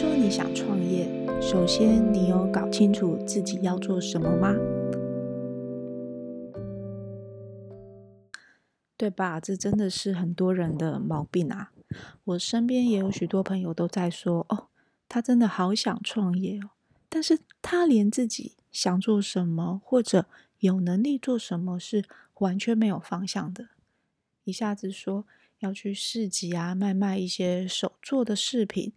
说你想创业，首先你有搞清楚自己要做什么吗？对吧？这真的是很多人的毛病啊！我身边也有许多朋友都在说：“哦，他真的好想创业哦，但是他连自己想做什么或者有能力做什么是完全没有方向的。”一下子说要去市集啊，卖卖一些手做的饰品，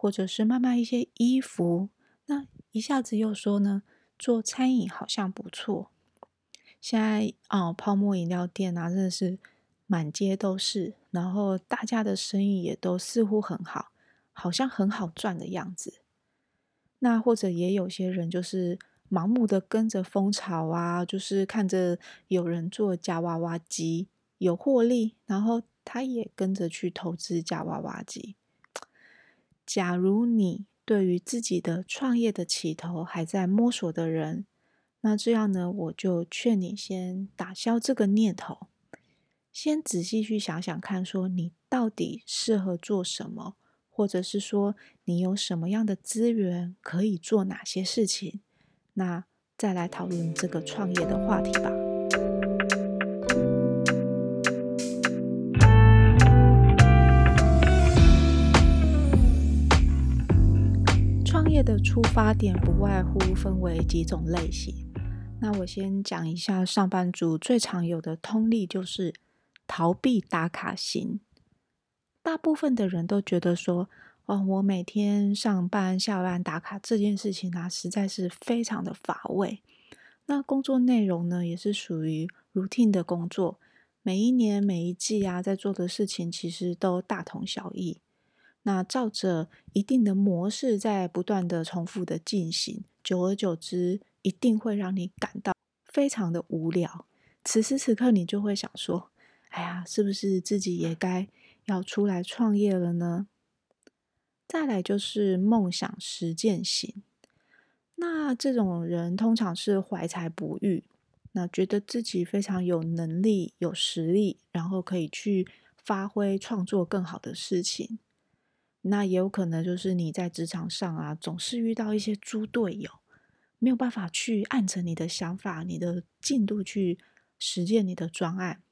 或者是卖卖一些衣服，那一下子又说呢，做餐饮好像不错。现在哦，泡沫饮料店啊，真的是满街都是，然后大家的生意也都似乎很好，好像很好赚的样子。那或者也有些人就是盲目的跟着风潮啊，就是看着有人做夹娃娃机有获利，然后他也跟着去投资夹娃娃机。假如你对于自己的创业的起头还在摸索的人，那这样呢，我就劝你先打消这个念头，先仔细去想想看，说你到底适合做什么，或者是说你有什么样的资源可以做哪些事情，那再来讨论这个创业的话题吧。的出发点不外乎分为几种类型。那我先讲一下上班族最常有的通例，就是逃避打卡型。大部分的人都觉得说，哦，我每天上班下班打卡这件事情啊，实在是非常的乏味。那工作内容呢，也是属于 routine 的工作，每一年每一季啊，在做的事情其实都大同小异。那照着一定的模式在不断的重复的进行，久而久之。一定会让你感到非常的无聊。此时此刻，你就会想说：“哎呀，是不是自己也该要出来创业了呢？”再来就是梦想实践型。那这种人通常是怀才不遇，那觉得自己非常有能力、有实力，然后可以去发挥创作更好的事情。那也有可能就是你在职场上啊，总是遇到一些猪队友。没有办法去按着你的想法、你的进度去实践你的专案，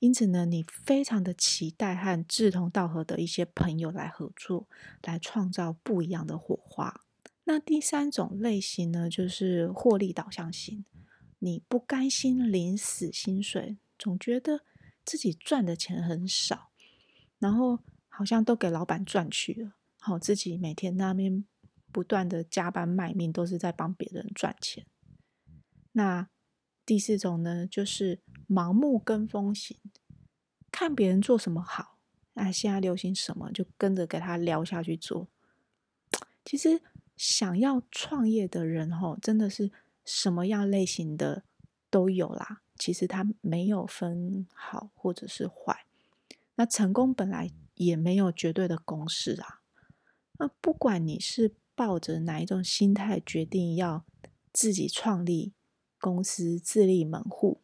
因此呢，你非常的期待和志同道合的一些朋友来合作，来创造不一样的火花。那第三种类型呢，就是获利导向型。你不甘心领死薪水，总觉得自己赚的钱很少，然后好像都给老板赚去了，好自己每天那边。不断的加班卖命，都是在帮别人赚钱。那第四种呢，就是盲目跟风型，看别人做什么好，哎，现在流行什么就跟着给他聊下去做。其实想要创业的人，吼，真的是什么样类型的都有啦。其实他没有分好或者是坏。那成功本来也没有绝对的公式啊。那不管你是。抱着哪一种心态决定要自己创立公司、自立门户，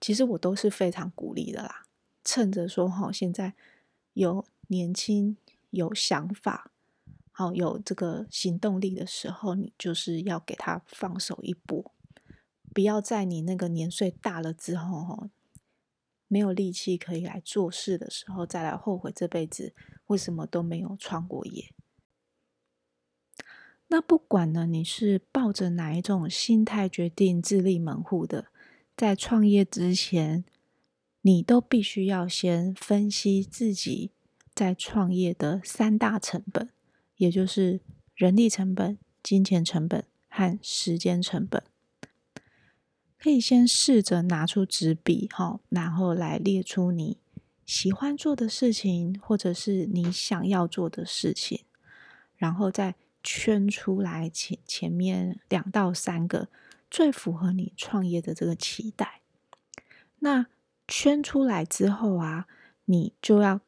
其实我都是非常鼓励的啦。趁着说哈，现在有年轻、有想法、好有这个行动力的时候，你就是要给他放手一搏，不要在你那个年岁大了之后哈，没有力气可以来做事的时候，再来后悔这辈子为什么都没有创过业。那不管呢，你是抱着哪一种心态决定自立门户的，在创业之前，你都必须要先分析自己在创业的三大成本，也就是人力成本、金钱成本和时间成本。可以先试着拿出纸笔，哈，然后来列出你喜欢做的事情，或者是你想要做的事情，然后再。圈出来前前面两到三个最符合你创业的这个期待，那圈出来之后啊，你就要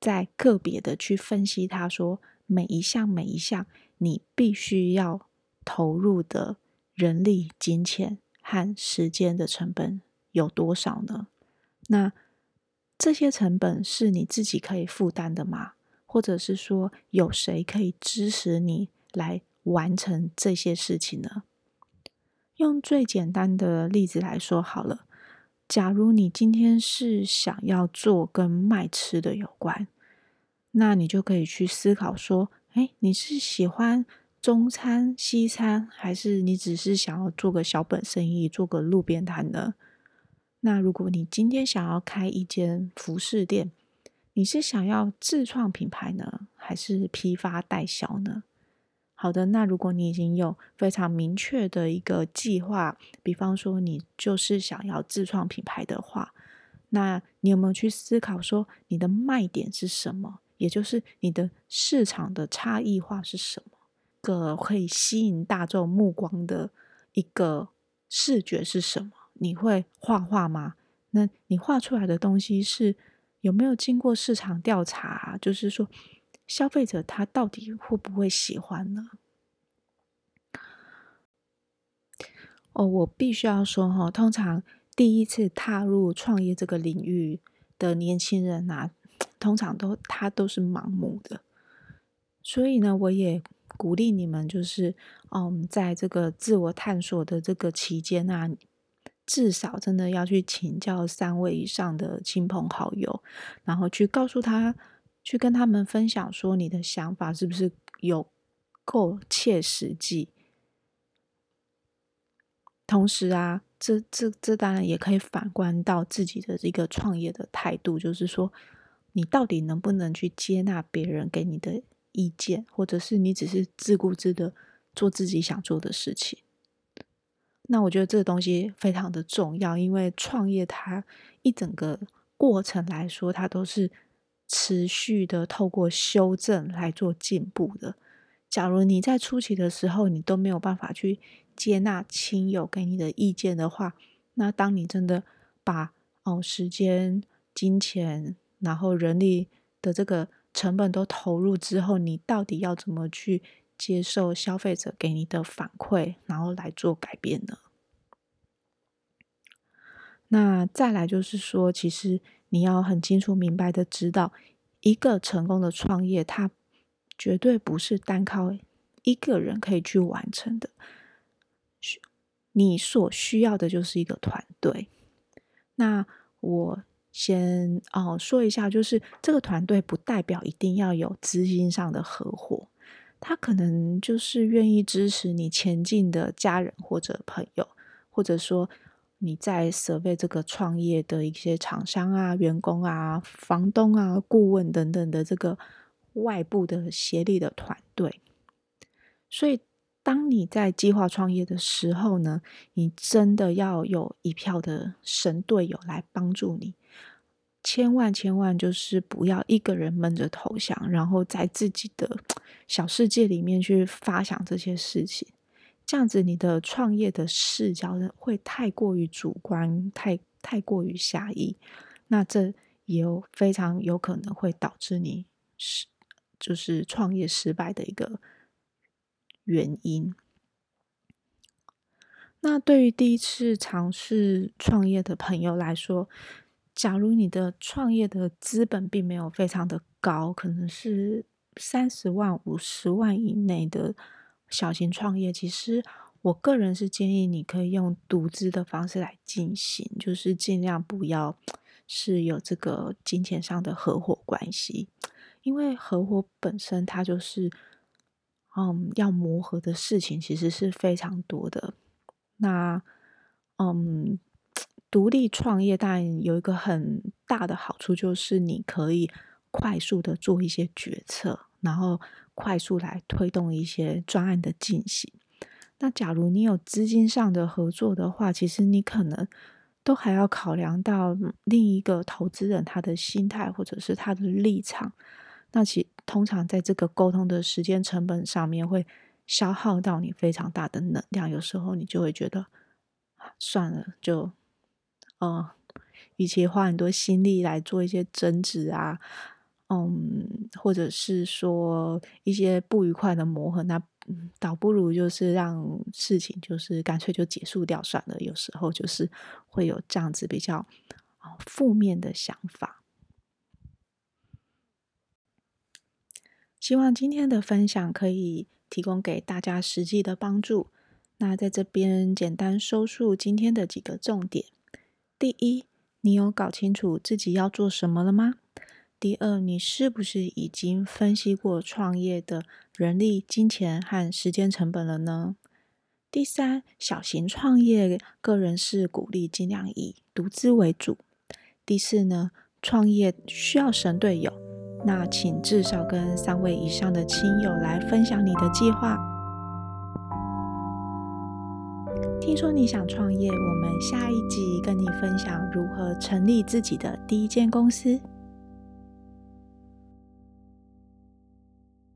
再个别的去分析，他说每一项每一项你必须要投入的人力、金钱和时间的成本有多少呢？那这些成本是你自己可以负担的吗？或者是说有谁可以支持你来完成这些事情呢？用最简单的例子来说好了，假如你今天是想要做跟卖吃的有关，那你就可以去思考说：，哎，你是喜欢中餐、西餐，还是你只是想要做个小本生意，做个路边摊呢？那如果你今天想要开一间服饰店，你是想要自创品牌呢，还是批发代销呢？好的，那如果你已经有非常明确的一个计划，比方说你就是想要自创品牌的话，那你有没有去思考说你的卖点是什么？也就是你的市场的差异化是什么？个可以吸引大众目光的一个视觉是什么？你会画画吗？那你画出来的东西是有没有经过市场调查？就是说。消费者他到底会不会喜欢呢？哦，我必须要说哈，通常第一次踏入创业这个领域的年轻人呐，通常都他都是盲目的，所以呢，我也鼓励你们，就是嗯，在这个自我探索的这个期间啊，至少真的要去请教三位以上的亲朋好友，然后去告诉他。去跟他们分享，说你的想法是不是有够切实际？同时啊，这这这当然也可以反观到自己的一个创业的态度，就是说，你到底能不能去接纳别人给你的意见，或者是你只是自顾自的做自己想做的事情？那我觉得这个东西非常的重要，因为创业它一整个过程来说，它都是。持续的透过修正来做进步的。假如你在初期的时候，你都没有办法去接纳亲友给你的意见的话，那当你真的把哦时间、金钱，然后人力的这个成本都投入之后，你到底要怎么去接受消费者给你的反馈，然后来做改变呢？那再来就是说，其实。你要很清楚明白的知道，一个成功的创业，它绝对不是单靠一个人可以去完成的。需你所需要的就是一个团队。那我先哦说一下，就是这个团队不代表一定要有资金上的合伙，他可能就是愿意支持你前进的家人或者朋友，或者说。你在设备这个创业的一些厂商啊、员工啊、房东啊、顾问等等的这个外部的协力的团队，所以当你在计划创业的时候呢，你真的要有一票的神队友来帮助你，千万千万就是不要一个人闷着头想，然后在自己的小世界里面去发想这些事情。这样子，你的创业的视角会太过于主观，太太过于狭义，那这也有非常有可能会导致你失，就是创业失败的一个原因。那对于第一次尝试创业的朋友来说，假如你的创业的资本并没有非常的高，可能是三十万、五十万以内的。小型创业，其实我个人是建议你可以用独资的方式来进行，就是尽量不要是有这个金钱上的合伙关系，因为合伙本身它就是，嗯，要磨合的事情其实是非常多的。那，嗯，独立创业但有一个很大的好处，就是你可以快速的做一些决策，然后。快速来推动一些专案的进行。那假如你有资金上的合作的话，其实你可能都还要考量到另一个投资人他的心态或者是他的立场。那其通常在这个沟通的时间成本上面会消耗到你非常大的能量。有时候你就会觉得算了，就嗯，与其花很多心力来做一些争执啊。嗯，或者是说一些不愉快的磨合，那倒不如就是让事情就是干脆就结束掉算了。有时候就是会有这样子比较负面的想法。希望今天的分享可以提供给大家实际的帮助。那在这边简单收束今天的几个重点：第一，你有搞清楚自己要做什么了吗？第二，你是不是已经分析过创业的人力、金钱和时间成本了呢？第三，小型创业，个人是鼓励尽量以独资为主。第四呢，创业需要神队友，那请至少跟三位以上的亲友来分享你的计划。听说你想创业，我们下一集跟你分享如何成立自己的第一间公司。